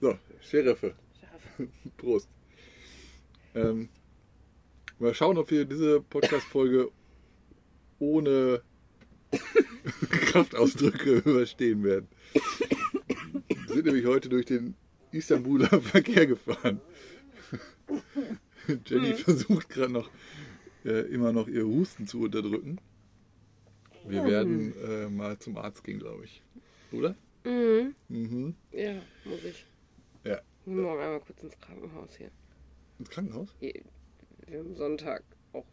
So, Sheriffe. Prost. Ähm, mal schauen, ob wir diese Podcast-Folge ohne Kraftausdrücke überstehen werden. Wir sind nämlich heute durch den Istanbuler Verkehr gefahren. Jenny versucht gerade noch äh, immer noch ihr Husten zu unterdrücken. Wir werden äh, mal zum Arzt gehen, glaube ich. Oder? Mhm. Mhm. Ja, muss ich. Ja. Morgen einmal kurz ins Krankenhaus hier. Ins Krankenhaus? Wir haben Sonntag auch.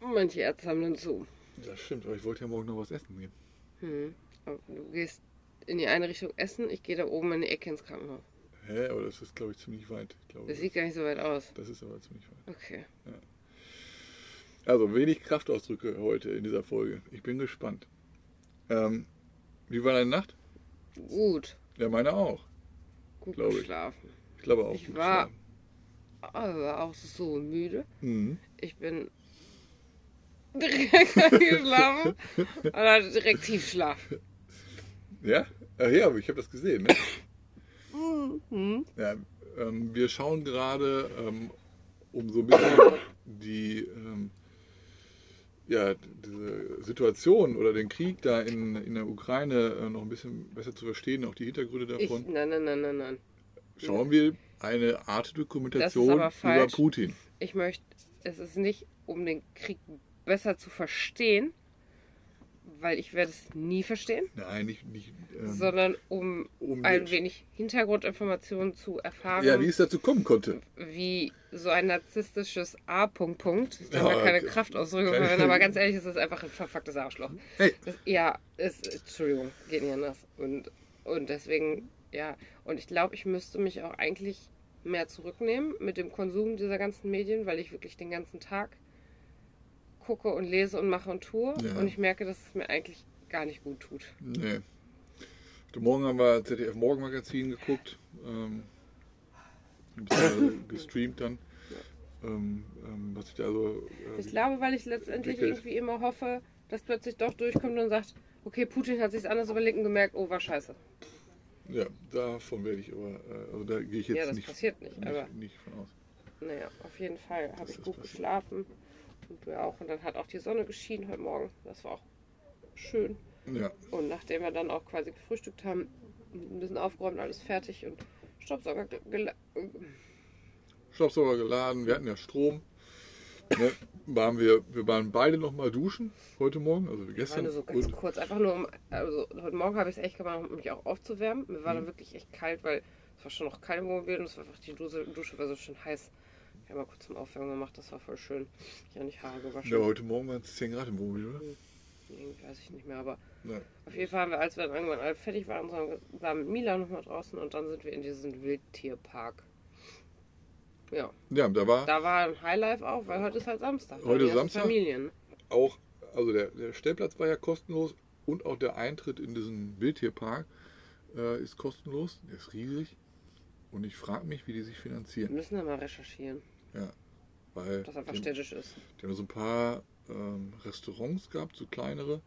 Manche Ärzte haben dann zu. Das stimmt, aber ich wollte ja morgen noch was essen gehen. Hm. Aber du gehst in die eine Richtung essen, ich gehe da oben in die Ecke ins Krankenhaus. Hä, aber das ist, glaube ich, ziemlich weit. Ich glaube, Das sieht gar nicht so weit aus. das ist aber ziemlich weit. Okay. Also wenig Kraftausdrücke heute in dieser Folge. Ich bin gespannt. Ähm, wie war deine Nacht? Gut. Ja, meine auch. Gut Glaub ich. geschlafen. Ich glaube auch. Ich war- geschlafen. Aber auch so müde. Mhm. Ich bin direkt eingeschlafen und hatte direkt Tiefschlaf. Ja? Ach ja, aber ich habe das gesehen. Ne? Mhm. Ja, ähm, wir schauen gerade, ähm, um so ein bisschen die, ähm, ja, diese Situation oder den Krieg da in, in der Ukraine äh, noch ein bisschen besser zu verstehen, auch die Hintergründe Ich, davon, nein, nein, nein, nein, nein. schauen wir eine Art Dokumentation über. Putin. Ich möchte, es ist nicht, um den Krieg besser zu verstehen, weil ich werde es nie verstehen, Nein, nicht, nicht ähm, sondern um um ein wenig Hintergrundinformationen zu erfahren, ja, wie es dazu kommen konnte. wie so ein narzisstisches A. -Punkt -Punkt. Ich darf Ja, keine okay. Kraftausdrücke verwenden, aber ganz ehrlich, es ist einfach ein verfucktes Arschloch. Hey, Das, ja, es, Entschuldigung, geht nicht anders. Und, und deswegen, ja, und ich glaube, ich müsste mich auch eigentlich mehr zurücknehmen mit dem Konsum dieser ganzen Medien, weil ich wirklich den ganzen Tag gucke und lese und mache und tue. Ja. Und ich merke, dass es mir eigentlich gar nicht gut tut. nee. Heute Morgen haben wir ZDF Morgenmagazin geguckt. Ähm, gestreamt dann. Ähm, ähm, was ich da so. ähm, Ich glaube, weil ich letztendlich entwickelt. irgendwie immer hoffe, dass plötzlich doch durchkommt und sagt, okay, Putin hat sich anders überlegt und gemerkt, oh, war scheiße. Ja, davon werde ich aber, äh, also da gehe ich jetzt Ja, das nicht, passiert nicht, nicht, aber- nicht von aus. Naja, auf jeden Fall habe ich gut geschlafen und du auch. Und dann hat auch die Sonne geschienen heute Morgen. Das war auch schön. Ja, Und nachdem wir dann auch quasi gefrühstückt haben, ein bisschen aufgeräumt, alles fertig und Staubsauger gel- gel- Staubsauger geladen, wir hatten ja Strom. Ne, waren wir, wir waren beide noch mal duschen heute Morgen, also gestern. so ganz und, kurz, einfach nur um, also heute Morgen habe ich es echt gemacht, um mich auch aufzuwärmen. Mir Mhm. war dann wirklich echt kalt, weil es war schon noch kalt im Wohnmobil und es war einfach die Dusche, Dusche war so schön heiß. Habe mal kurz zum Aufwärmen gemacht, das war voll schön. Ich habe nicht Haare gewaschen. ja, heute Morgen waren es 10 Grad im Wohnmobil, oder? Irgendwie weiß ich nicht mehr, aber Ja. Auf jeden Fall haben wir, als wir dann irgendwann alle fertig waren, waren mit Mila nochmal draußen und dann sind wir in diesen Wildtierpark. Ja, ja, da war da war ein Highlife auch, weil heute ist halt Samstag. Heute ganzen Samstag? Familien. auch, also der, der Stellplatz war ja kostenlos und auch der Eintritt in diesen Wildtierpark äh, ist kostenlos. Der ist riesig. Und ich frage mich, wie die sich Wir finanzieren. müssen da mal recherchieren, Ja, weil was einfach die, städtisch ist. die haben so ein paar ähm, Restaurants gehabt, so kleinere.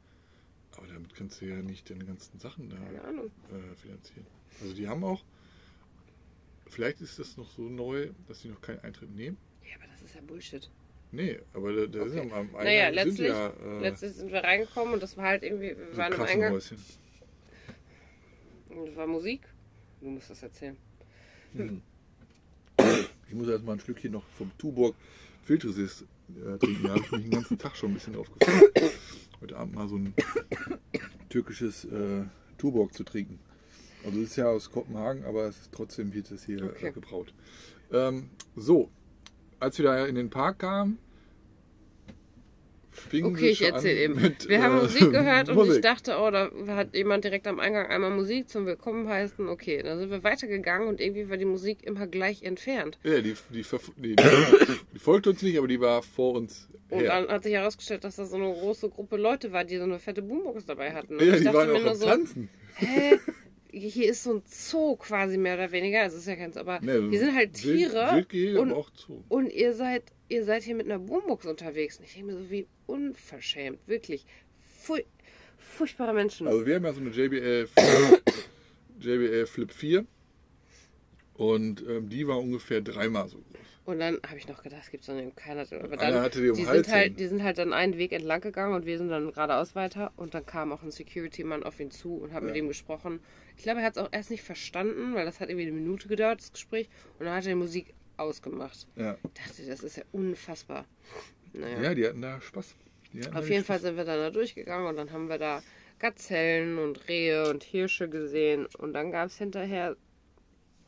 Aber damit kannst du ja nicht deine ganzen Sachen da äh, finanzieren. Also die haben auch, vielleicht ist das noch so neu, dass sie noch keinen Eintritt nehmen. Ja, aber das ist ja Bullshit. Nee, aber da, da Okay. sind am Eingang Naja, sind letztlich, ja äh, letztlich sind wir reingekommen und das war halt irgendwie, wir so waren im Eingang und es war Musik. Du musst das erzählen. Hm. Ich muss erst mal ein Stückchen noch vom Tuborg Filtresist äh, trinken. Da habe ich mich den ganzen Tag schon ein bisschen drauf gefreut. Heute Abend mal so ein türkisches äh, Tuborg zu trinken. Also es ist ja aus Kopenhagen, aber es ist trotzdem wird es hier Okay. äh, gebraut. Ähm, so, als wir da in den Park kamen, fingen Okay, ich erzähle eben. mit, Wir haben äh, Musik gehört und ich dachte, oh, da hat jemand direkt am Eingang einmal Musik zum Willkommen heißen. Okay, dann sind wir weitergegangen und irgendwie war die Musik immer gleich entfernt. Ja, die, die, die, die, folgte uns nicht, aber die war vor uns Und her. dann hat sich herausgestellt, dass das so eine große Gruppe Leute war, die so eine fette Boombox dabei hatten. Und ja, ich die dachte waren mir auch nur so, Tanzen. hä? Hier ist so ein Zoo quasi mehr oder weniger. Also es ist ja kein Zoo, aber Nee, hier sind halt Wild- Tiere Wildgehege, und, aber auch Zoo. und ihr seid, ihr seid hier mit einer Boombox unterwegs. Und ich denke mir so, wie unverschämt, wirklich. Pfui, furchtbare Menschen. Also wir haben ja so eine JBL, JBL Flip 4 und ähm, die war ungefähr dreimal so groß. Und dann habe ich noch gedacht, es gibt so eine keiner. Aber Einer dann, hatte die um die, Hals sind halt, die sind halt dann einen Weg entlang gegangen und wir sind dann geradeaus weiter. Und dann kam auch ein Security-Mann auf ihn zu und hat mit Ja. ihm gesprochen. Ich glaube, er hat es auch erst nicht verstanden, weil das hat irgendwie eine Minute gedauert, das Gespräch. Und dann hat er die Musik ausgemacht. Ja. Ich dachte, das ist ja unfassbar. Naja. ja, die hatten da Spaß. Hatten Auf jeden Spaß. Fall sind wir dann da durchgegangen und dann haben wir da Gazellen und Rehe und Hirsche gesehen. Und dann gab es hinterher,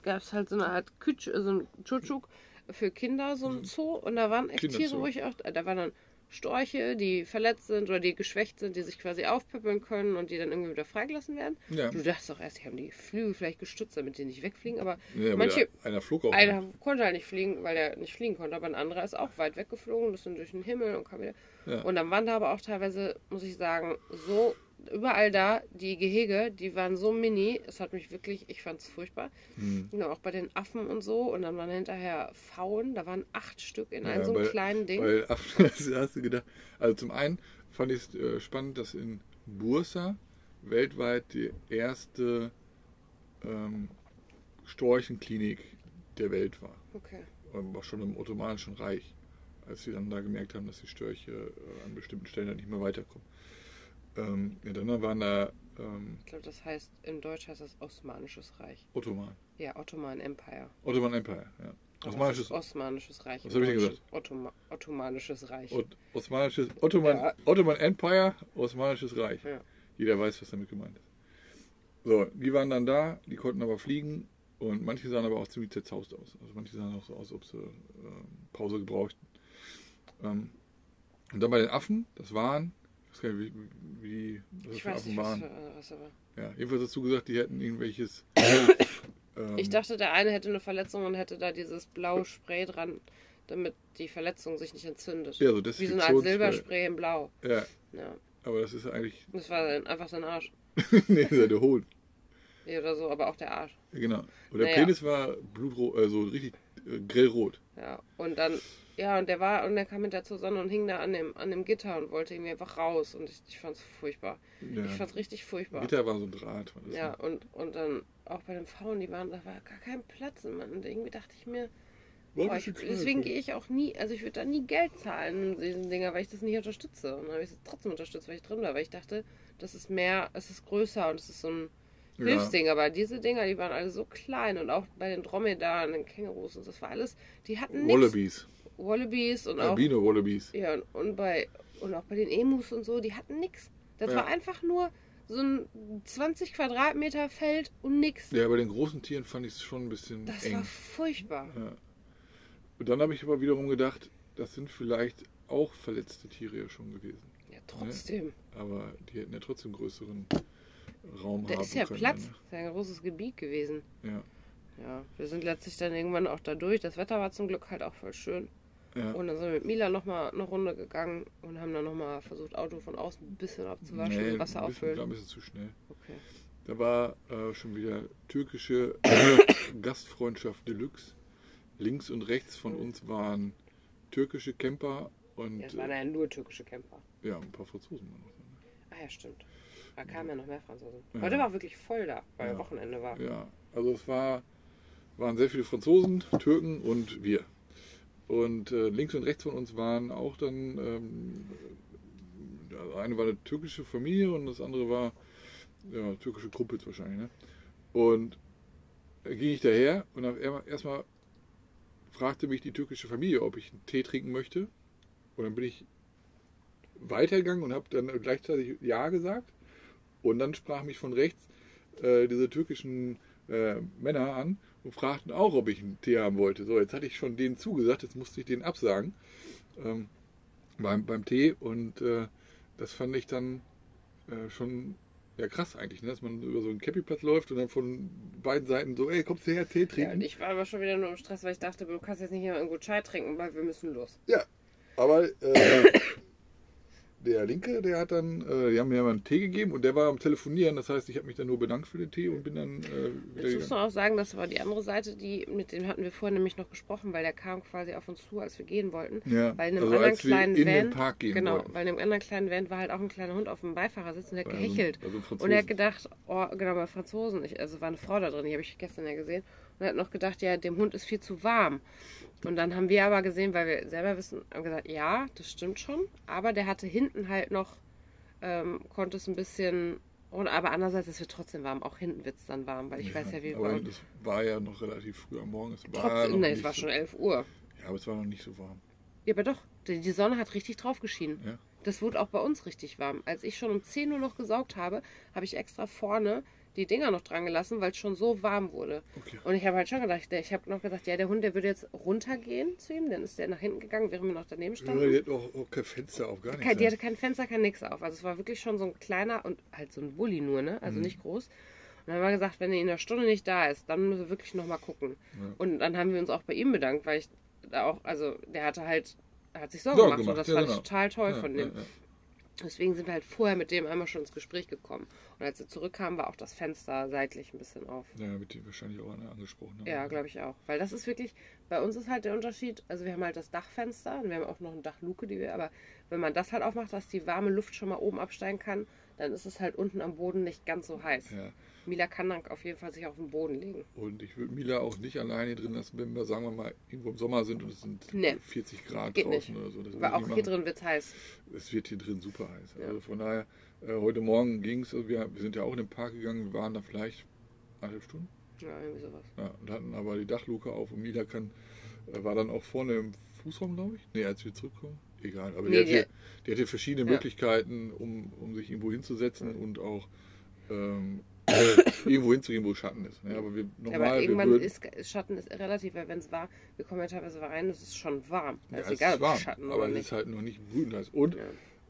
gab es halt so eine Art Kütsch, so ein Tschutschuk für Kinder, so ein Zoo. Und da waren echt Tiere, wo ich auch, da waren dann Storche, die verletzt sind oder die geschwächt sind, die sich quasi aufpöppeln können und die dann irgendwie wieder freigelassen werden. Ja. Du dachtest doch erst, die haben die Flügel vielleicht gestützt, damit die nicht wegfliegen, aber Ja, manche, der, einer flog auch. einer konnte halt nicht fliegen, weil er nicht fliegen konnte, aber ein anderer ist auch weit weggeflogen, das sind durch den Himmel und kam wieder. Ja. Und dann waren da aber auch teilweise, muss ich sagen, so überall da, die Gehege, die waren so mini, es hat mich wirklich, ich fand es furchtbar. Hm. Ja, auch bei den Affen und so. Und dann waren hinterher Pfauen, da waren acht Stück in Ja, einem so einem kleinen Ding. Weil Affen, hast du gedacht. Also zum einen fand ich es äh, spannend, dass in Bursa weltweit die erste ähm, Storchenklinik der Welt war. Okay. Ähm, auch schon im Ottomanischen Reich, als sie dann da gemerkt haben, dass die Störche äh, an bestimmten Stellen dann nicht mehr weiterkommen. Ähm, ja, dann waren da ähm, Ich glaube, das heißt, im Deutsch heißt das Osmanisches Reich. Ottoman. Ja, Ottoman Empire. Ottoman Empire, ja. Aber Osmanisches, Osmanisches Reich. Was im hab ich denn Deutschen. Ottoma Ottomanisches Reich. Ot Osmanisches Ottoman, Ja. Ottoman Empire, Osmanisches Reich. Ja. Jeder weiß, was damit gemeint ist. So, die waren dann da, die konnten aber fliegen und manche sahen aber auch ziemlich zerzaust aus. Also manche sahen auch so aus, als ob sie ähm, Pause gebrauchten. Ähm, und dann bei den Affen, das waren, ich weiß gar nicht, wie, wie die was das ich für weiß Affen nicht, was, für, was aber. Ja, jedenfalls hast du gesagt, die hätten irgendwelches. ähm, Ich dachte, der eine hätte eine Verletzung und hätte da dieses blaue Spray dran, damit die Verletzung sich nicht entzündet. ja, so Wie so eine Art. Silberspray in Blau. Ja, Ja. aber das ist eigentlich. Das war einfach sein Arsch. nee, das der Hohn. Ja, Oder so, aber auch der Arsch. Ja, Genau. Und der Naja. Penis war blutrot, also richtig äh, grellrot. Ja. Und dann, ja, und der war, und der kam hinter zur Sonne und hing da an dem, an dem Gitter und wollte irgendwie einfach raus. Und ich, ich fand's furchtbar. Ja. Ich fand's richtig furchtbar. Gitter war so ein Draht. Ja, ne? und, und dann auch bei den Frauen, die waren, da war gar kein Platz. Und man- und irgendwie dachte ich mir, boah, ich, deswegen voll. gehe ich auch nie, also ich würde da nie Geld zahlen in diesen Dinger, weil ich das nicht unterstütze. Und dann habe ich es trotzdem unterstützt, weil ich drin war, weil ich dachte, das ist mehr, es ist größer und es ist so ein Ja. Hilfsding. Aber diese Dinger, die waren alle so klein und auch bei den Dromedaren, den Kängurus und das war alles, die hatten nichts. Wallabies. Wallabies und auch Albino Wallabies. ja, und, und bei und auch bei den Emus und so, die hatten nix. Das Ja. war einfach nur so ein 20 Quadratmeter Feld und nix. Ja, bei den großen Tieren fand ich es schon ein bisschen Das eng. war furchtbar. Ja. Und dann habe ich aber wiederum gedacht, das sind vielleicht auch verletzte Tiere ja schon gewesen. Ja, trotzdem. Aber die hätten ja trotzdem größeren Raum Der haben ist ja können. Platz. Das ist ja ein großes Gebiet gewesen. Ja. Ja, wir sind letztlich dann irgendwann auch da durch. Das Wetter war zum Glück halt auch voll schön. Ja. Und dann sind wir mit Mila nochmal eine Runde gegangen und haben dann nochmal versucht, Auto von außen ein bisschen abzuwaschen Nee, und Wasser ein bisschen, auffüllen. ein bisschen zu schnell. Okay. Da war äh, schon wieder türkische Gastfreundschaft Deluxe. Links und rechts von Mhm. uns waren türkische Camper und Ja, es waren ja nur türkische Camper. äh, ja, ein paar Franzosen. waren noch da. Ah ja, stimmt. Da kamen ja noch mehr Franzosen. Ja. Heute war wirklich voll da, weil Ja. Wochenende war. Ja, also es war, waren sehr viele Franzosen, Türken und wir. Und äh, links und rechts von uns waren auch dann, ähm, eine war eine türkische Familie und das andere war ja, türkische Kumpels wahrscheinlich. Ne? Und da ging ich daher und erstmal fragte mich die türkische Familie, ob ich einen Tee trinken möchte. Und dann bin ich weitergegangen und habe dann gleichzeitig Ja gesagt. Und dann sprach mich von rechts äh, diese türkischen äh, Männer an und fragten auch, ob ich einen Tee haben wollte. So, jetzt hatte ich schon denen zugesagt, jetzt musste ich denen absagen ähm, beim, beim Tee. Und äh, das fand ich dann äh, schon ja, krass eigentlich, ne? dass man über so einen Campingplatz läuft und dann von beiden Seiten so, ey, kommst du her, Tee Ja, trinken? und ich war aber schon wieder nur im Stress, weil ich dachte, du kannst jetzt nicht mehr irgendwo Chai trinken, weil wir müssen los. Ja, aber äh, der Linke, der hat dann, äh, die haben mir mal einen Tee gegeben und der war am Telefonieren. Das heißt, ich habe mich dann nur bedankt für den Tee und bin dann äh, Jetzt muss man auch sagen, das war die andere Seite, die, mit dem hatten wir vorhin nämlich noch gesprochen, weil der kam quasi auf uns zu, als wir gehen wollten. Ja, weil in einem also anderen als wir kleinen in Van, den Park gehen genau, wollten. weil in einem anderen kleinen Van war halt auch ein kleiner Hund auf dem Beifahrersitz und der hat Also- gehechelt. also Franzosen. und er hat gedacht, oh, genau, bei Franzosen, ich, also war eine Frau da drin, die habe ich gestern ja gesehen. Und er hat noch gedacht, ja, dem Hund ist viel zu warm. Und dann haben wir aber gesehen, weil wir selber wissen, haben gesagt, ja, das stimmt schon. Aber der hatte hinten halt noch, ähm, konnte es ein bisschen, und, aber andererseits ist es trotzdem warm. Auch hinten wird es dann warm, weil ich weiß ja, wie aber warm. das war ja noch relativ früh am Morgen. Es war Trotzdem, noch ne, nicht es war schon 11 Uhr. Ja, aber es war noch nicht so warm. Ja, aber doch, die, die Sonne hat richtig drauf geschienen. Ja. Das wurde auch bei uns richtig warm. Als ich schon um 10 Uhr noch gesaugt habe, habe ich extra vorne die Dinger noch dran gelassen, weil es schon so warm wurde. Okay. Und ich habe halt schon gedacht, der- ich habe noch gesagt, ja, der Hund, der würde jetzt runtergehen zu ihm, dann ist der nach hinten gegangen, während wir noch daneben Ja, standen. die hat auch, auch kein Fenster auf, gar nichts. Die hatte kein Fenster, kein nix auf. Also es war wirklich schon so ein kleiner und halt so ein Bulli nur, ne? Mhm. Also nicht groß. Und dann haben wir gesagt, wenn er in einer Stunde nicht da ist, dann müssen wir wirklich nochmal gucken. Ja. Und dann haben wir uns auch bei ihm bedankt, weil ich da auch, also der hatte halt, er hat sich Sorgen Sorgen gemacht, gemacht, und das ja, fand genau. ich total toll Ja, von dem. Deswegen sind wir halt vorher mit dem einmal schon ins Gespräch gekommen. Und als wir zurückkamen, war auch das Fenster seitlich ein bisschen auf. Ja, wird die wahrscheinlich auch angesprochen. haben. Ja, glaube ich auch. Weil das ist wirklich, bei uns ist halt der Unterschied, also wir haben halt das Dachfenster und wir haben auch noch eine Dachluke, die wir, aber wenn man das halt aufmacht, dass die warme Luft schon mal oben absteigen kann, dann ist es halt unten am Boden nicht ganz so heiß. Ja. Mila kann dann auf jeden Fall sich auf den Boden legen. Und ich würde Mila auch nicht alleine drin lassen, wenn wir, sagen wir mal, irgendwo im Sommer sind und es sind Nee. 40 Grad Geht draußen nicht. oder so. Das Weil auch hier drin wird es heiß. Es wird hier drin super heiß. Ja. Also von daher, äh, heute Morgen ging es, wir, wir sind ja auch in den Park gegangen, wir waren da vielleicht eineinhalb Stunden Ja, irgendwie sowas. ja, und hatten aber die Dachluke auf und Mila kann, äh, war dann auch vorne im Fußraum, glaube ich. Nee, als wir zurückkommen. Egal, aber Nee, die, hat hier, die hat hier verschiedene Ja. Möglichkeiten, um, um sich irgendwo hinzusetzen und auch ähm, irgendwo hinzugehen, wo Schatten ist. Ja, aber wir Ja, normal, aber irgendwann würden, ist Schatten ist relativ, weil wenn es war, wir kommen ja teilweise rein, es ist schon warm. Ja, ist es egal, ist warm, Schatten aber es nicht. ist halt noch nicht brütend heiß. Und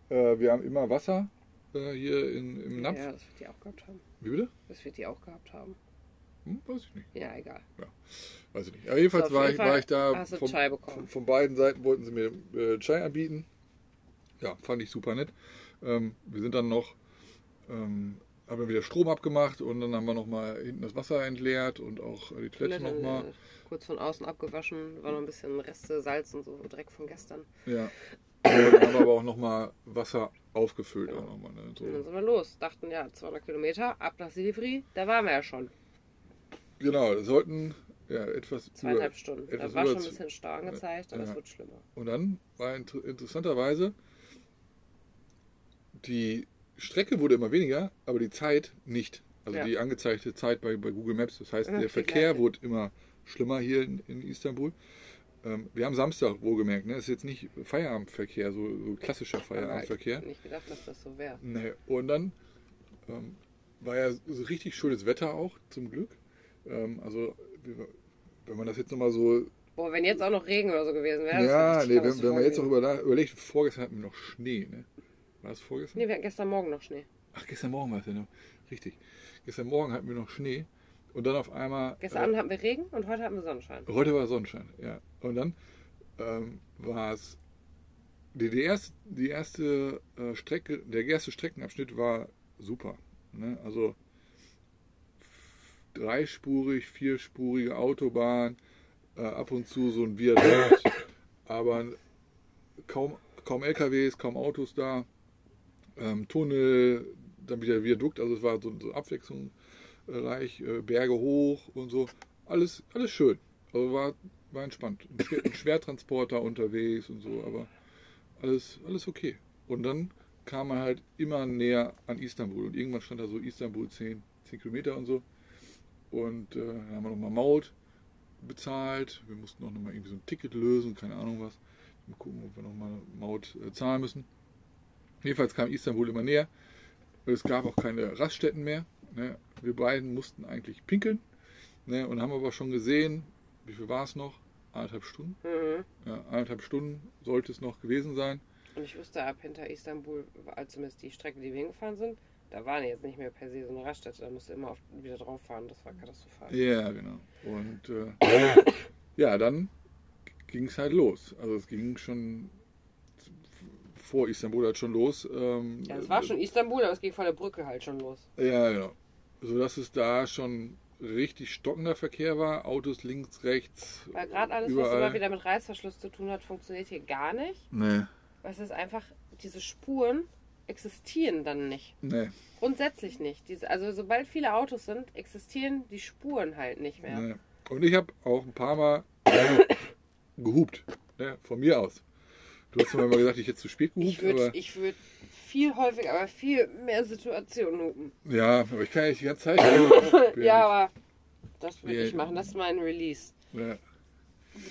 Ja. äh, wir haben immer Wasser äh, hier in, im Napf. ja, das wird die auch gehabt haben. Wie bitte? Das wird die auch gehabt haben. Hm, weiß ich nicht. Ja, egal. Weiß ich nicht. Aber jedenfalls So, war, ich, war ich da. Vom, Chai bekommen. von, von beiden Seiten wollten sie mir äh, Chai anbieten. Ja, fand ich super nett. Ähm, wir sind dann noch, ähm, haben wir wieder Strom abgemacht und dann haben wir nochmal hinten das Wasser entleert und auch die Toilette nochmal. äh, Kurz von außen abgewaschen, war noch ein bisschen Reste Salz und so Dreck von gestern. Ja. Und dann haben wir aber auch nochmal Wasser aufgefüllt. Auch noch mal, ne? Und dann so. sind wir los. Dachten, ja, 200 Kilometer, ab nach Silivri, da waren wir ja schon. Genau, das sollten ja, etwas Zweieinhalb über, Stunden. etwas Da war schon ein bisschen Stau angezeigt, aber Ja. es wird schlimmer. Und dann war inter interessanterweise, die Strecke wurde immer weniger, aber die Zeit nicht. Also Ja. die angezeigte Zeit bei, bei Google Maps. Das heißt, der Verkehr gleiche. wurde immer schlimmer hier in, in Istanbul. Ähm, wir haben Samstag wohlgemerkt, ne? Das ist jetzt nicht Feierabendverkehr, so, so klassischer Feierabendverkehr. Ich hätte nicht gedacht, dass das so wäre. Nee. Und dann ähm, war ja so richtig schönes Wetter auch, zum Glück. Ähm, also, wenn man das jetzt nochmal so Boah, wenn jetzt auch noch Regen oder so gewesen wäre. ja, nee, wenn, wenn man jetzt noch überlegt, vorgestern hatten wir noch Schnee, ne? War das vorgestern? Nee, wir hatten gestern Morgen noch Schnee. Ach, gestern Morgen war es ja noch. Richtig. Gestern Morgen hatten wir noch Schnee und dann auf einmal. Gestern Abend hatten wir Regen und heute hatten wir Sonnenschein. äh, heute war Sonnenschein, ja. Und dann ähm, war es. Die, die erste, die erste äh, Strecke, der erste Streckenabschnitt war super. Ne? Also dreispurig, vierspurige Autobahn, äh, ab und zu so ein Viadukt, aber kaum, kaum LKWs, kaum Autos da, ähm, Tunnel, dann wieder Viadukt, also es war so, so abwechslungsreich, äh, Berge hoch und so, alles, alles schön, also war, war entspannt. Ein, Schwer, ein Schwertransporter unterwegs und so, aber alles, alles okay. Und dann kam man halt immer näher an Istanbul und irgendwann stand da so Istanbul 10, 10 Kilometer und so. Und äh, dann haben wir nochmal Maut bezahlt. Wir mussten auch nochmal irgendwie so ein Ticket lösen, keine Ahnung was. Mal gucken, ob wir nochmal Maut äh, zahlen müssen. Jedenfalls kam Istanbul immer näher. Es gab auch keine Raststätten mehr. Ne? Wir beiden mussten eigentlich pinkeln. Ne? Und haben aber schon gesehen, wie viel war es noch? Eineinhalb Stunden. Mhm. Ja, eineinhalb Stunden sollte es noch gewesen sein. Und ich wusste ab hinter Istanbul, also zumindest die Strecke, die wir hingefahren sind, da war jetzt nicht mehr per se so eine Raststätte. Da musste immer wieder drauf fahren. Das war katastrophal. Ja, genau. Und äh, ja, dann ging es halt los. Also es ging schon vor Istanbul halt schon los. Ähm, Ja, es war schon Istanbul, aber es ging von der Brücke halt schon los. Ja, genau. Sodass es da schon richtig stockender Verkehr war. Autos links, rechts. Weil gerade alles, was überall. immer wieder mit Reißverschluss zu tun hat, funktioniert hier gar nicht. Nee, Weil es ist einfach, diese Spuren existieren dann nicht. nee, Grundsätzlich nicht. Diese, also sobald viele Autos sind, existieren die Spuren halt nicht mehr. nee. Und ich habe auch ein paar Mal gehupt. Ne, von mir aus. Du hast mir mal gesagt, ich hätte zu spät gehupt. Ich würde ich würd viel häufiger, aber viel mehr Situationen hupen. ja, aber ich kann ja nicht die ganze Zeit. hupen. Ja, aber das würde ich machen. Das ist mein Release. Ja,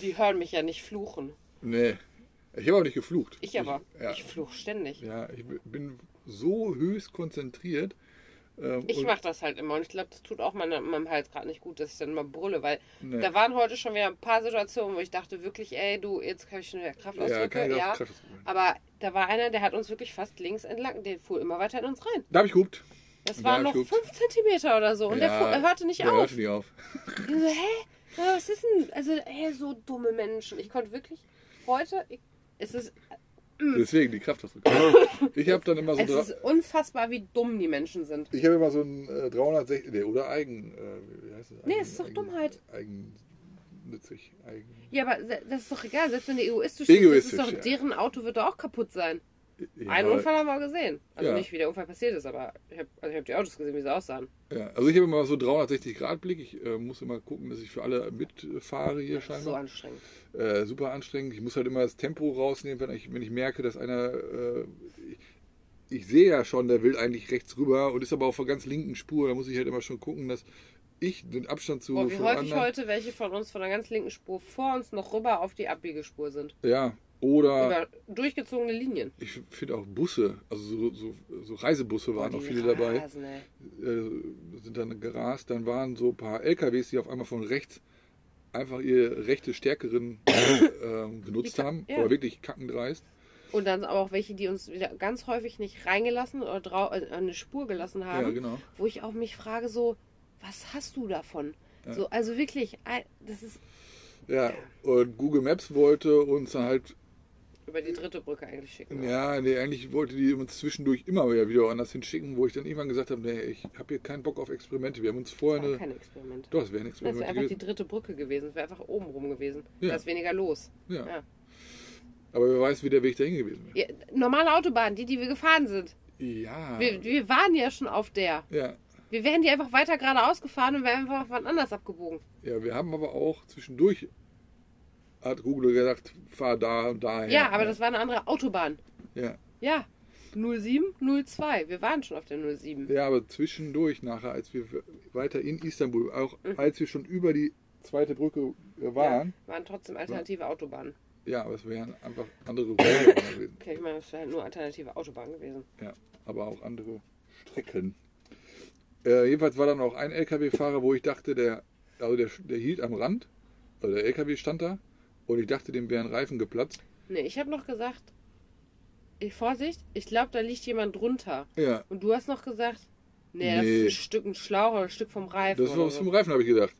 Die hören mich ja nicht fluchen. nee. Ich habe auch nicht geflucht. Ich aber. ja. Ich fluch ständig. Ja, ich bin so höchst konzentriert. Ähm, Ich mache das halt immer und ich glaube, das tut auch meine, meinem Hals gerade nicht gut, dass ich dann immer brülle, weil Nee. da waren heute schon wieder ein paar Situationen, wo ich dachte wirklich, ey, du, jetzt kann ich schon wieder Kraftausdrücke, kann ja. auch Kraftausdrücke. Aber da war einer, der hat uns wirklich fast links entlang, der fuhr immer weiter in uns rein. Da habe ich gehupt. Das Ja, waren noch guckt. fünf Zentimeter oder so und der, fuhr, er hörte nicht der auf. hörte nicht auf. Ich so, hä? Was ist denn? Also, ey, so dumme Menschen. Ich konnte wirklich heute, ich, es ist, Deswegen die Kraftausdrücke. Ich habe dann immer so es dra- ist unfassbar, wie dumm die Menschen sind. ich habe immer so ein äh, 360 nee, oder Eigen äh, wie heißt das? Nee, Eigen- es ist doch Eigen- Dummheit. Eigennützig. Eigen, Ja, aber se- das ist doch egal, selbst wenn der egoistisch, Egoistisch, ist doch, ja. deren Auto wird doch auch kaputt sein. Ja, Einen Unfall haben wir gesehen. Also Ja. nicht, wie der Unfall passiert ist, aber ich habe also ich hab die Autos gesehen, wie sie aussahen. Ja, also ich habe immer so 360 Grad Blick. Ich äh, muss immer gucken, dass ich für alle mitfahre hier Das ist so scheinbar. anstrengend. äh, super anstrengend. Ich muss halt immer das Tempo rausnehmen, wenn ich, wenn ich merke, dass einer. Äh, ich, ich sehe ja schon, der will eigentlich rechts rüber und ist aber auf der ganz linken Spur. Da muss ich halt immer schon gucken, dass ich den Abstand zu Boah, wie häufig anderen. heute welche von uns von der ganz linken Spur vor uns noch rüber auf die Abbiegespur sind. Ja, oder Über durchgezogene Linien. ich finde auch Busse, also so, so, so Reisebusse waren noch die viele dabei. Rasen, ey. Äh, sind dann gerast. Dann waren so ein paar LKWs, die auf einmal von rechts einfach ihre rechte Stärkerin ähm, genutzt haben. ja. Aber wirklich kackendreist. Und dann aber auch welche, die uns wieder ganz häufig nicht reingelassen oder äh, eine Spur gelassen haben. Ja, genau. Wo ich auch mich frage, so, was hast du davon? Ja. So, also wirklich, das ist Ja, und Google Maps wollte uns dann halt über die dritte Brücke eigentlich schicken. Ja, nee, eigentlich wollte die uns zwischendurch immer wieder woanders hinschicken, wo ich dann irgendwann gesagt habe, nee, ich habe hier keinen Bock auf Experimente. Wir haben uns Das vorher war eine... kein Experiment. Doch, es wäre ein Das wäre Experiment einfach die dritte Brücke gewesen. Es wäre einfach oben rum gewesen. Ja. Da ist weniger los. Ja. Ja. Aber wer weiß, wie der Weg dahin gewesen wäre. Ja, normale Autobahn, die, die wir gefahren sind. Ja. Wir, wir waren ja schon auf der. ja. Wir wären die einfach weiter geradeaus gefahren und wären einfach wann anders abgebogen. Ja, wir haben aber auch zwischendurch, hat Google gesagt, fahr da und daher. Ja, aber das war eine andere Autobahn. Ja. Ja. 07, 02. Wir waren schon auf der 07. ja, aber zwischendurch nachher, als wir weiter in Istanbul, auch Mhm. als wir schon über die zweite Brücke äh, waren, Ja, waren trotzdem alternative Autobahnen. ja, aber es wären einfach andere Route gewesen. Okay, ich meine, das wäre halt nur alternative Autobahn gewesen. Ja, aber auch andere Strecken. Äh, jedenfalls war dann auch ein LKW-Fahrer, wo ich dachte, der, also der, der hielt am Rand, also der LKW stand da und ich dachte, dem wären Reifen geplatzt. Nee, ich habe noch gesagt, ich, Vorsicht, ich glaube, da liegt jemand drunter. Ja, Und du hast noch gesagt, nee, das Nee. ist ein Stück ein Schlauch oder ein Stück vom Reifen. das war oder was so. vom Reifen, habe ich gedacht.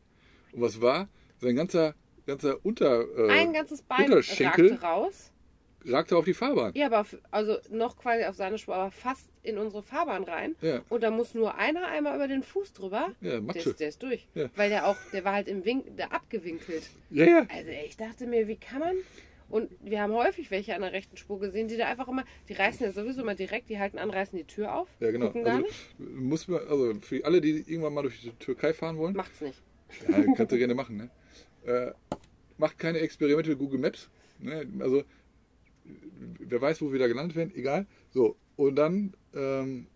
Und was war? Sein ganzer, ganzer Unter, äh, Ein ganzes Bein Unterschenkel? ragte raus. Ragte auf die Fahrbahn. Ja, aber also noch quasi auf seine Spur, aber fast in unsere Fahrbahn rein. Ja, Und da muss nur einer einmal über den Fuß drüber. ja, Der Matsche. ist, der ist durch. Ja. Weil der auch, der war halt im Wink, der abgewinkelt. Ja, ja. Also ich dachte mir, wie kann man. Und wir haben häufig welche an der rechten Spur gesehen, die da einfach immer, die reißen ja sowieso immer direkt, die halten an, reißen die Tür auf, Ja, genau. gucken gar Also, nicht, muss man, also für alle, die irgendwann mal durch die Türkei fahren wollen, macht's nicht. Ja, kannst du gerne machen. Ne? Äh, macht keine Experimente mit Google Maps. Ne? Also, wer weiß, wo wir da gelandet werden, egal. So, und dann, ähm,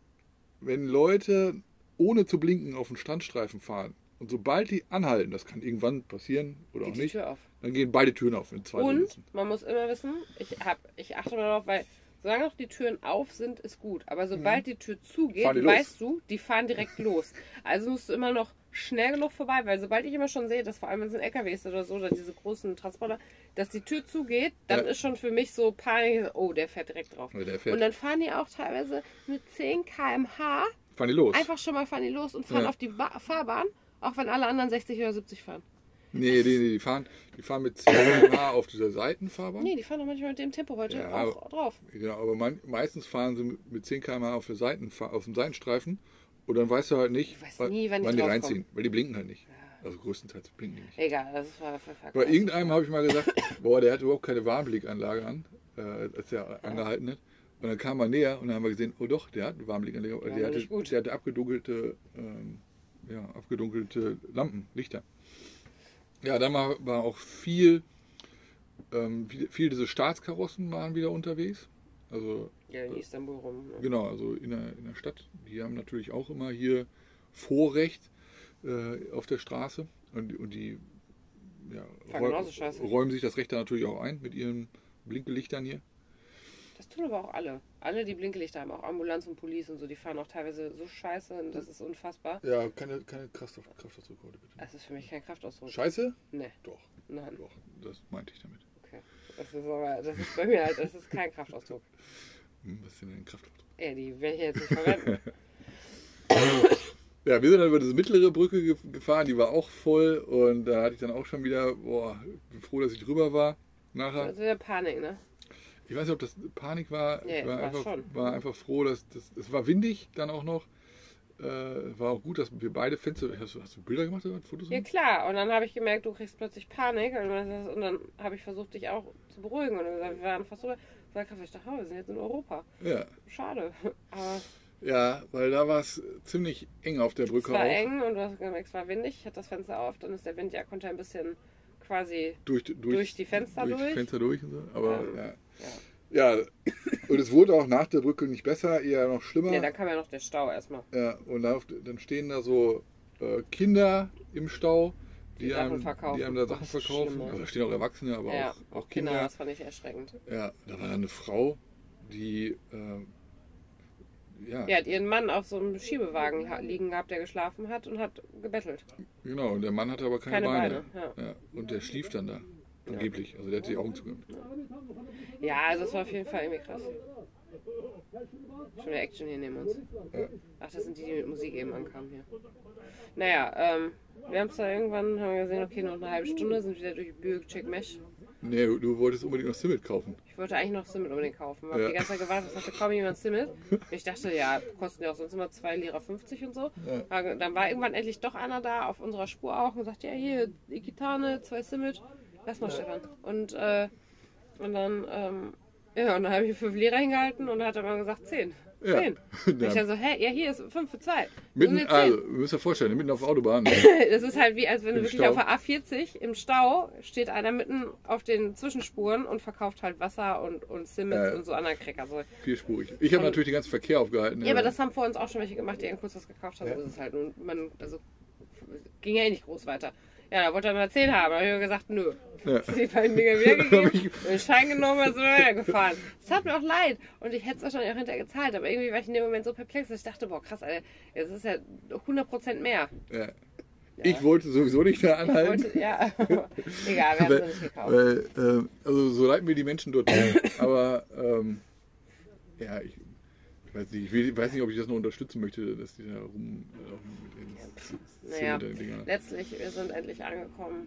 wenn Leute ohne zu blinken auf den Strandstreifen fahren und sobald die anhalten, das kann irgendwann passieren oder Geht auch die nicht, Tür auf. dann gehen beide Türen auf, wenn zwei Und sitzen. man muss immer wissen, ich, hab, ich achte darauf, weil solange noch die Türen auf sind, ist gut. Aber sobald die Tür zugeht, Mhm. Weißt du, die fahren direkt los. Also musst du immer noch schnell genug vorbei, weil sobald ich immer schon sehe, dass vor allem wenn es ein LKW ist oder so, oder diese großen Transporter, dass die Tür zugeht, dann Ja. ist schon für mich so Panik, oh, der fährt direkt drauf. Ja, fährt. Und dann fahren die auch teilweise mit 10 km/h fahren die los. einfach schon mal fahren die los und fahren Ja. auf die ba Fahrbahn, auch wenn alle anderen 60 oder 70 fahren. Nee, nee, nee, die fahren, die fahren mit 10 km/h auf dieser Seitenfahrbahn. Nee, die fahren doch manchmal mit dem Tempo heute Ja, auch drauf. Genau, aber man, meistens fahren sie mit 10 km/h auf, der Seiten, auf dem Seitenstreifen und dann weißt du halt nicht, Ich weiß nie, wann die die draufkommen. reinziehen, weil die blinken halt nicht. Also größtenteils blinken die nicht. Egal, das war verkackt. Bei irgendeinem habe ich mal gesagt, boah, der hat überhaupt keine Warnblickanlage an, äh, als er angehalten hat. Und dann kam er näher und dann haben wir gesehen, oh doch, der hat eine Warnblickanlage. Ja, der, hatte, der hatte abgedunkelte, ähm, ja, abgedunkelte Lampen, Lichter. Ja, dann war, war auch viel, ähm, viel, viel diese Staatskarossen waren wieder unterwegs. Also Ja, in Istanbul rum. Ne? Genau, also in der, in der Stadt. Die haben natürlich auch immer hier Vorrecht äh, auf der Straße. Und, und die ja, scheiße. räumen sich das Recht da natürlich auch ein mit ihren Blinkelichtern hier. Das tun aber auch alle. Alle, die Blinkelichter haben, auch Ambulanz und Police und so, die fahren auch teilweise so scheiße und das ist unfassbar. Ja, keine, keine Kraftaus Kraftausdrücke heute bitte. Das ist für mich kein Kraftausdruck. Scheiße? Nee, Doch, nein. doch, das meinte ich damit. Okay. Das ist aber, das ist bei mir halt, das ist kein Kraftausdruck. Hm, was ist denn ein Kraftausdruck? Ey, die werde ich jetzt nicht verwenden. Ja, wir sind dann über diese mittlere Brücke ge- gefahren, die war auch voll und da hatte ich dann auch schon wieder, boah, bin froh, dass ich drüber war. Nachher. Das ist wieder Panik, ne? Ich weiß nicht, ob das Panik war. Ich war, war einfach, schon. war einfach froh, dass das, es war windig dann auch noch. Äh, war auch gut, dass wir beide Fenster. Hast du, hast du Bilder gemacht oder Fotos? Ja klar, und dann habe ich gemerkt, du kriegst plötzlich Panik und dann, dann habe ich versucht, dich auch zu beruhigen und dann gesagt, wir waren fast drüber. Ich dachte, oh, wir sind jetzt in Europa. Ja. Schade. Aber ja, weil da war es ziemlich eng auf der es Brücke war auch. eng und du hast gemerkt, es war windig. Ich hatte das Fenster auf, dann ist der Wind ja konnte ein bisschen quasi Durch, durch, durch die Fenster durch. die durch. Fenster durch und so. Aber Ähm, ja. Ja. ja. Und es wurde auch nach der Brücke nicht besser, eher noch schlimmer. Ja, dann kam ja noch der Stau erstmal. Ja, und dann, stehen da so äh, Kinder im Stau, die, Die einem, die einem da Sachen verkaufen. also da stehen auch Erwachsene, aber ja, auch, auch Kinder. Kinder, das fand ich erschreckend. Ja, da war dann eine Frau, die äh, ja, Die hat ihren Mann auf so einem Schiebewagen liegen gehabt, der geschlafen hat und hat gebettelt. genau, und der Mann hatte aber keine, Keine Beine. Beine, ja. Ja, und der schlief dann da. Angeblich. Also der hatte die Augen zugemacht. Ja, also es war auf jeden Fall irgendwie krass. Schon wieder Action hier neben uns. Ja. Ach, das sind die, die mit Musik eben ankamen hier. Naja, ähm, wir haben es da irgendwann, haben wir gesehen, okay, noch eine halbe Stunde, sind wieder durch Büyük Checkmesh. Nee, du, wolltest unbedingt noch Simmet kaufen. Ich wollte eigentlich noch Simmet unbedingt kaufen. Hab Ja. die ganze Zeit gewartet, es hatte kaum jemand Simmet. Ich dachte, ja, kosten ja auch sonst immer 2 Lira 50 und so. Ja. Dann war irgendwann endlich doch einer da, auf unserer Spur auch, und sagte, ja, hier, Ikitane, zwei Simmet. Lass mal, Stefan. Und, äh, und dann, ähm, ja, und dann habe ich 5 Lira hingehalten und dann hat er mal gesagt 10. Ja. 10. Und ich Ja. dann so, hä, ja, hier ist 5 für 2. Mitten, also, wir müssen uns vorstellen, mitten auf der Autobahn. Das ist halt wie, als wenn du wirklich Stau. auf der A40 im Stau steht einer mitten auf den Zwischenspuren und verkauft halt Wasser und, und Simmons Ja. und so anderen Cracker. So. Vierspurig. Ich habe natürlich den ganzen Verkehr aufgehalten. Ja, aber das haben vor uns auch schon welche gemacht, die irgendwo was gekauft haben. Ja. So ist es halt. Und man, also, ging ja eh nicht groß weiter. Ja, da wollte er mal 10 haben. Da habe ich mir gesagt, nö. Ja. Die beiden Dinger wieder Hab gegeben, ich- den Schein genommen und sind wir weitergefahren. Es tat mir auch leid. Und ich hätte es wahrscheinlich auch hinterher gezahlt. Aber irgendwie war ich in dem Moment so perplex, dass ich dachte, boah, krass, Alter, jetzt ist ja 100% mehr. Ja. Ich wollte sowieso nicht da Ich anhalten. wollte, ja, egal, wir haben sie nicht gekauft. Weil, ähm, also so leid mir die Menschen dort aber ähm, ja, ich weiß nicht, ich will, weiß nicht, ob ich das noch unterstützen möchte, dass die da rum äh, mit den Naja, letztlich, wir sind endlich angekommen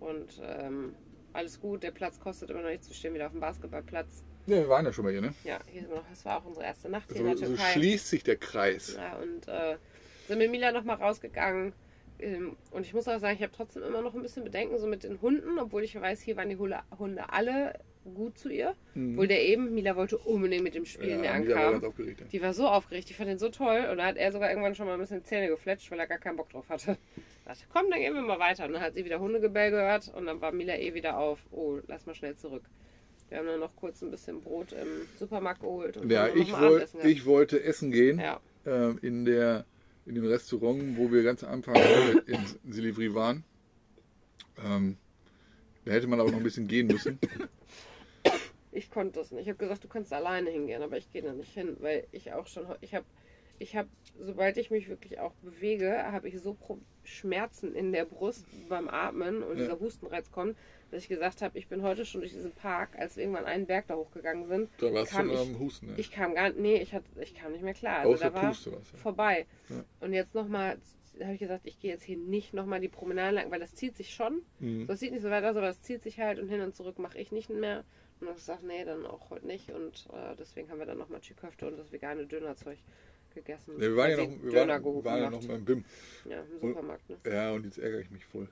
und ähm, alles gut. Der Platz kostet immer noch nichts. Wir stehen wieder auf dem Basketballplatz. Ja, wir waren ja schon mal hier, ne? Ja, hier sind wir noch. Das war auch unsere erste Nacht hier So, in der so Türkei. schließt sich der Kreis. ja, und äh, sind mit Mila nochmal rausgegangen. Ähm, und ich muss auch sagen, ich habe trotzdem immer noch ein bisschen Bedenken so mit den Hunden, obwohl ich weiß, hier waren die Hunde alle gut zu ihr. Obwohl der eben, Mila wollte unbedingt mit dem spielen, Mhm. Ja, der Mila war ankam. ganz aufgeregt. ja. Die war so aufgeregt, ich fand den so toll. Und da hat er sogar irgendwann schon mal ein bisschen Zähne gefletscht, weil er gar keinen Bock drauf hatte. Dachte, komm, dann gehen wir mal weiter. Und dann hat sie wieder Hundegebell gehört und dann war Mila eh wieder auf, oh, lass mal schnell zurück. Wir haben dann noch kurz ein bisschen Brot im Supermarkt geholt. Und Ja, ich, mal woll, Abendessen gehabt. ich wollte essen gehen Ja, ähm, in, der, in dem Restaurant, wo wir ganz am Anfang in Silivri waren. Ähm, da hätte man aber noch ein bisschen gehen müssen. Ich konnte das nicht. Ich habe gesagt, du kannst alleine hingehen, aber ich gehe da nicht hin, weil ich auch schon, ich habe, ich habe, sobald ich mich wirklich auch bewege, habe ich so Schmerzen in der Brust beim Atmen und Ja. dieser Hustenreiz kommt, dass ich gesagt habe, ich bin heute schon durch diesen Park, als wir irgendwann einen Berg da hochgegangen sind, Da warst du kam ich, am Husten. Ne? ich kam gar, nee, ich hatte, ich kam nicht mehr klar. Also Außer da war Puste was. Ja. vorbei. Ja. Und jetzt nochmal habe ich gesagt, ich gehe jetzt hier nicht nochmal die Promenade lang, weil das zieht sich schon. Mhm. Das sieht nicht so weit aus, aber das zieht sich halt und hin und zurück mache ich nicht mehr. Und dann gesagt, nee, dann auch heute nicht. Und äh, deswegen haben wir dann nochmal Chiköfte und das vegane Dönerzeug gegessen. Ja, wir waren ja noch, wir Döner waren, waren ja noch beim BIM. Ja, im Supermarkt. Ne? Ja, und jetzt ärgere ich mich voll.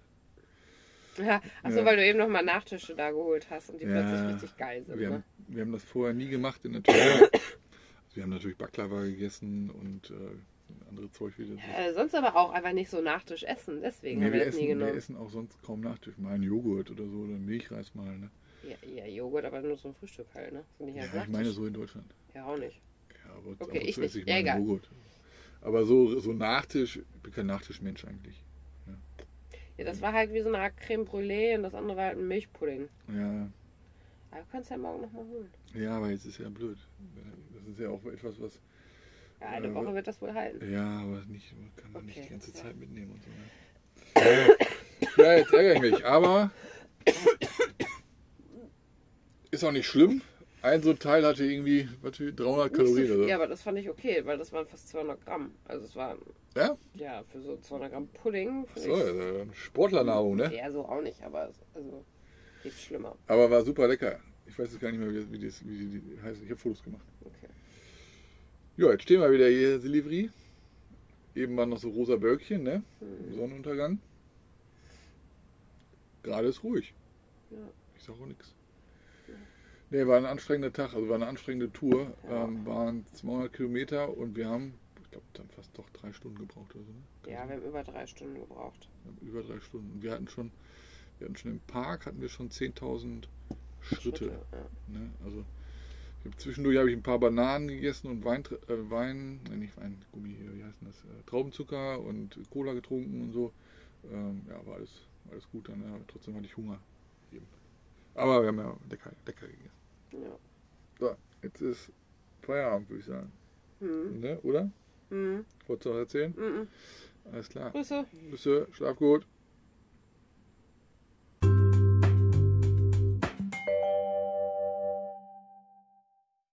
Ja, achso, Ja. weil du eben nochmal Nachtische da geholt hast und die Ja, plötzlich richtig geil sind. Wir Ne? haben, wir haben das vorher nie gemacht in der Türkei. Also wir haben natürlich Baklava gegessen und äh, andere Zeug wieder. Ja, sonst aber auch einfach nicht so Nachtisch essen, deswegen Nee, haben wir wir, das nie essen, wir genommen. essen auch sonst kaum Nachtisch. Mal einen Joghurt oder so oder Milchreis mal. Ne? Ja, ja, Joghurt, aber nur zum Frühstück halt, ne? So nicht Ja, ich meine so in Deutschland. Ja, auch nicht. Ja, aber Okay, ich nicht. ich Ja, egal. Joghurt. Aber so, so Nachtisch, ich bin kein Nachtischmensch eigentlich. Ja, das war halt wie so eine Art Creme Brûlée und das andere war halt ein Milchpudding. Ja, Aber du kannst ja morgen nochmal holen. ja, aber jetzt ist ja blöd. Das ist ja auch etwas, was. Ja, eine Äh, Woche wird das wohl halten. Ja, aber nicht, man kann man nicht Okay, die ganze ja. Zeit mitnehmen und so. Ne? ja, jetzt ärgere ich mich, aber ist auch nicht schlimm. Ein so ein Teil hatte irgendwie was, für 300 Nicht so Kalorien viel, oder Ja, so. aber das fand ich okay, weil das waren fast 200 Gramm. Also es war, Ja? ja, für so 200 Gramm Pudding. So, also Sportlernahrung, ne? Ja, so auch nicht, aber es- also geht schlimmer. Aber war super lecker. Ich weiß jetzt gar nicht mehr, wie, wie, das, wie die, die heißt. Ich habe Fotos gemacht. Okay. Ja, jetzt stehen wir wieder hier, Silivri. Eben waren noch so rosa Wölkchen, ne? Hm. Sonnenuntergang. Gerade ist ruhig. Ja. Ich sag auch nichts. Nee, war ein anstrengender Tag, also war eine anstrengende Tour. Ja. Ähm, waren 200 Kilometer und wir haben, ich glaube, dann fast doch drei Stunden gebraucht oder so. Ne? Ja, wir haben über drei Stunden gebraucht. Wir haben über drei Stunden. Und wir hatten schon, wir hatten schon im Park hatten wir schon 10.000 Schritte. ja. Ne? Also hab, zwischendurch habe ich ein paar Bananen gegessen und Wein, äh, Wein, nee, nicht Wein, Gummi, wie heißt das? Äh, Traubenzucker und Cola getrunken und so. Ähm, ja, war alles, alles gut dann. Ja. Trotzdem hatte ich Hunger. Aber wir haben ja lecker, lecker gegessen. ja. So, jetzt ist Feierabend, würde ich sagen. Hm. Ne? Oder? Hm. Wolltest du noch erzählen? Mhm. Alles klar. Grüße. Grüße, schlaf gut.